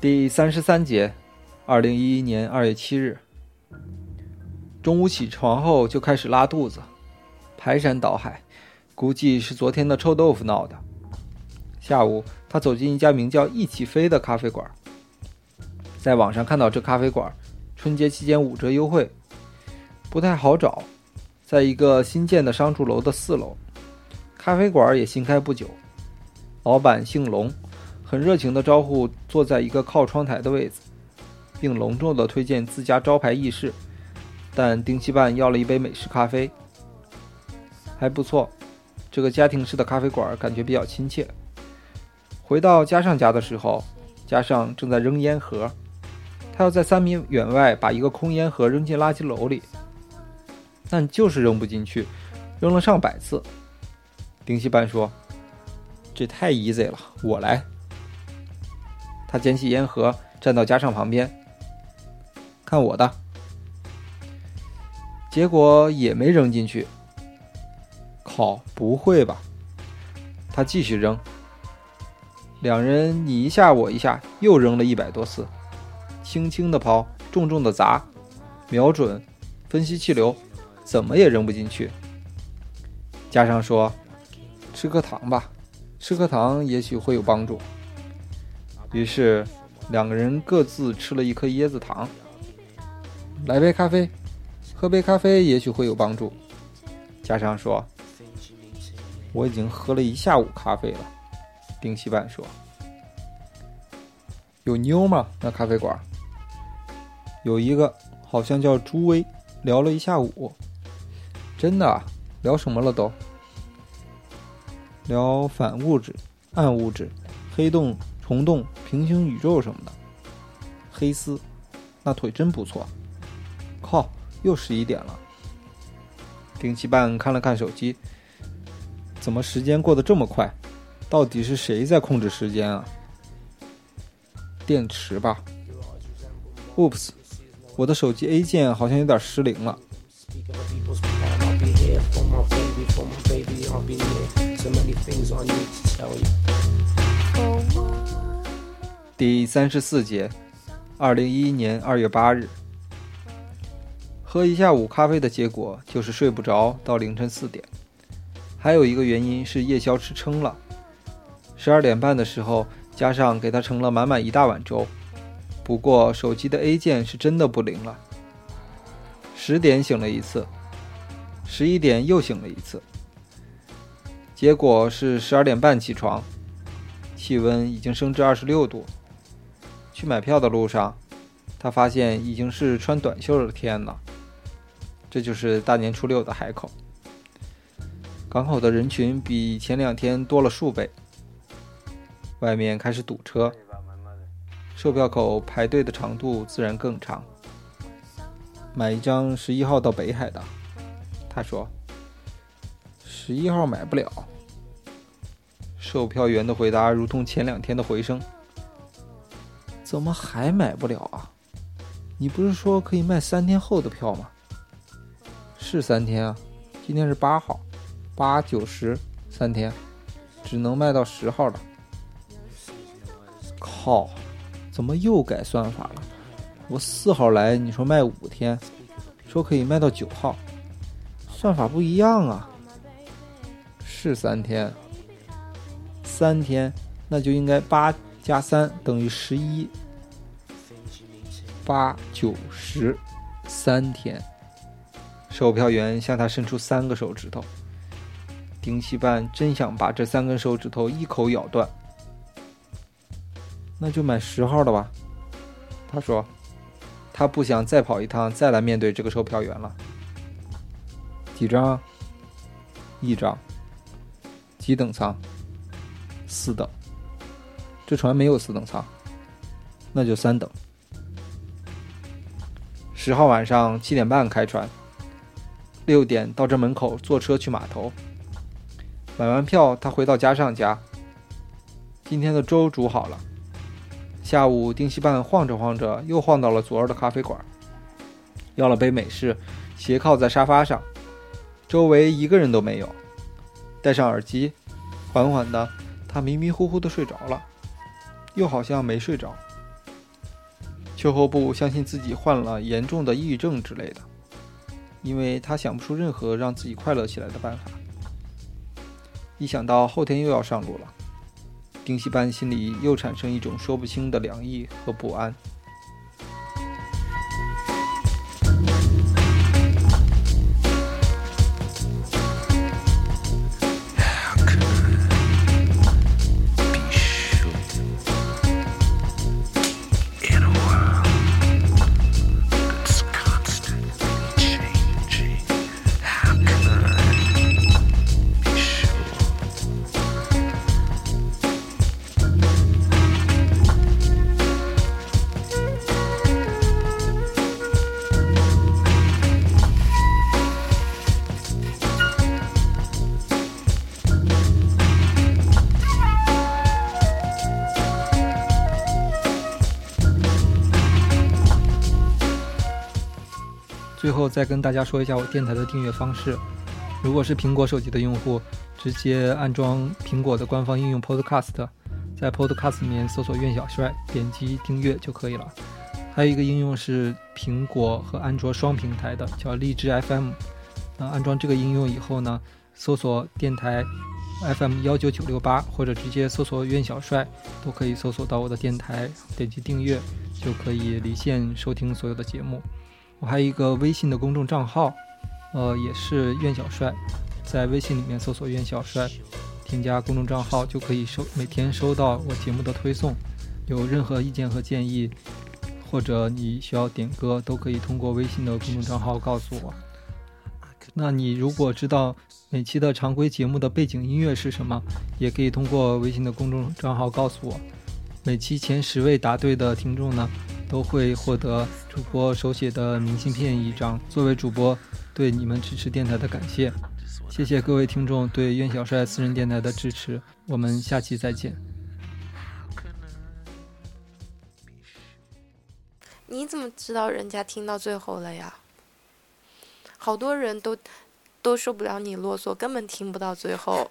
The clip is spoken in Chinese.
第三十三节，二零一一年二月七日，中午起床后就开始拉肚子，排山倒海，估计是昨天的臭豆腐闹的。下午，他走进一家名叫“一起飞”的咖啡馆，在网上看到这咖啡馆春节期间五折优惠，不太好找，在一个新建的商住楼的四楼，咖啡馆也新开不久，老板姓龙。很热情的招呼坐在一个靠窗台的位子，并隆重的推荐自家招牌意式。但丁七半要了一杯美式咖啡，还不错。这个家庭式的咖啡馆感觉比较亲切。回到加上家的时候，加上正在扔烟盒，他要在三米远外把一个空烟盒扔进垃圾篓里，但就是扔不进去，扔了上百次。丁七半说：“这太 easy 了，我来。”他捡起烟盒，站到加上旁边，看我的。结果也没扔进去。靠，不会吧？他继续扔。两人你一下我一下，又扔了一百多次，轻轻的抛，重重的砸，瞄准，分析气流，怎么也扔不进去。加上说：“吃颗糖吧，吃颗糖也许会有帮助。”于是，两个人各自吃了一颗椰子糖。来杯咖啡，喝杯咖啡也许会有帮助。加上说：“我已经喝了一下午咖啡了。”丁西半说：“有妞吗？那咖啡馆？有一个，好像叫朱薇，聊了一下午。真的？聊什么了都？聊反物质、暗物质、黑洞。”虫洞、平行宇宙什么的，黑丝，那腿真不错。靠，又十一点了。丁七半看了看手机，怎么时间过得这么快？到底是谁在控制时间啊？电池吧。Oops，我的手机 A 键好像有点失灵了。第三十四节，二零一一年二月八日，喝一下午咖啡的结果就是睡不着到凌晨四点。还有一个原因是夜宵吃撑了。十二点半的时候，加上给他盛了满满一大碗粥。不过手机的 A 键是真的不灵了。十点醒了一次，十一点又醒了一次。结果是十二点半起床，气温已经升至二十六度。去买票的路上，他发现已经是穿短袖的天了。这就是大年初六的海口。港口的人群比前两天多了数倍，外面开始堵车，售票口排队的长度自然更长。买一张十一号到北海的，他说：“十一号买不了。”售票员的回答如同前两天的回声。怎么还买不了啊？你不是说可以卖三天后的票吗？是三天啊，今天是八号，八九十三天，只能卖到十号了。靠，怎么又改算法了？我四号来，你说卖五天，说可以卖到九号，算法不一样啊。是三天，三天，那就应该八。加三等于十一，八九十，三天。售票员向他伸出三个手指头。丁七半真想把这三根手指头一口咬断。那就买十号的吧。他说，他不想再跑一趟，再来面对这个售票员了。几张？一张。几等舱？四等。这船没有四等舱，那就三等。十号晚上七点半开船，六点到这门口坐车去码头。买完票，他回到家上家。今天的粥煮好了。下午，丁西半晃着晃着，又晃到了昨儿的咖啡馆，要了杯美式，斜靠在沙发上，周围一个人都没有。戴上耳机，缓缓的，他迷迷糊糊的睡着了，又好像没睡着。秋后不相信自己患了严重的抑郁症之类的，因为他想不出任何让自己快乐起来的办法。一想到后天又要上路了。丁西班心里又产生一种说不清的凉意和不安。最后再跟大家说一下我电台的订阅方式。如果是苹果手机的用户，直接安装苹果的官方应用 Podcast，在 Podcast 里面搜索“苑小帅”，点击订阅就可以了。还有一个应用是苹果和安卓双平台的，叫荔枝 FM。那安装这个应用以后呢，搜索电台 FM 幺九九六八，或者直接搜索“苑小帅”，都可以搜索到我的电台，点击订阅就可以离线收听所有的节目。我还有一个微信的公众账号，呃，也是苑小帅，在微信里面搜索“苑小帅”，添加公众账号就可以收每天收到我节目的推送。有任何意见和建议，或者你需要点歌，都可以通过微信的公众账号告诉我。那你如果知道每期的常规节目的背景音乐是什么，也可以通过微信的公众账号告诉我。每期前十位答对的听众呢？都会获得主播手写的明信片一张，作为主播对你们支持电台的感谢。谢谢各位听众对苑小帅私人电台的支持，我们下期再见。你怎么知道人家听到最后了呀？好多人都都受不了你啰嗦，根本听不到最后。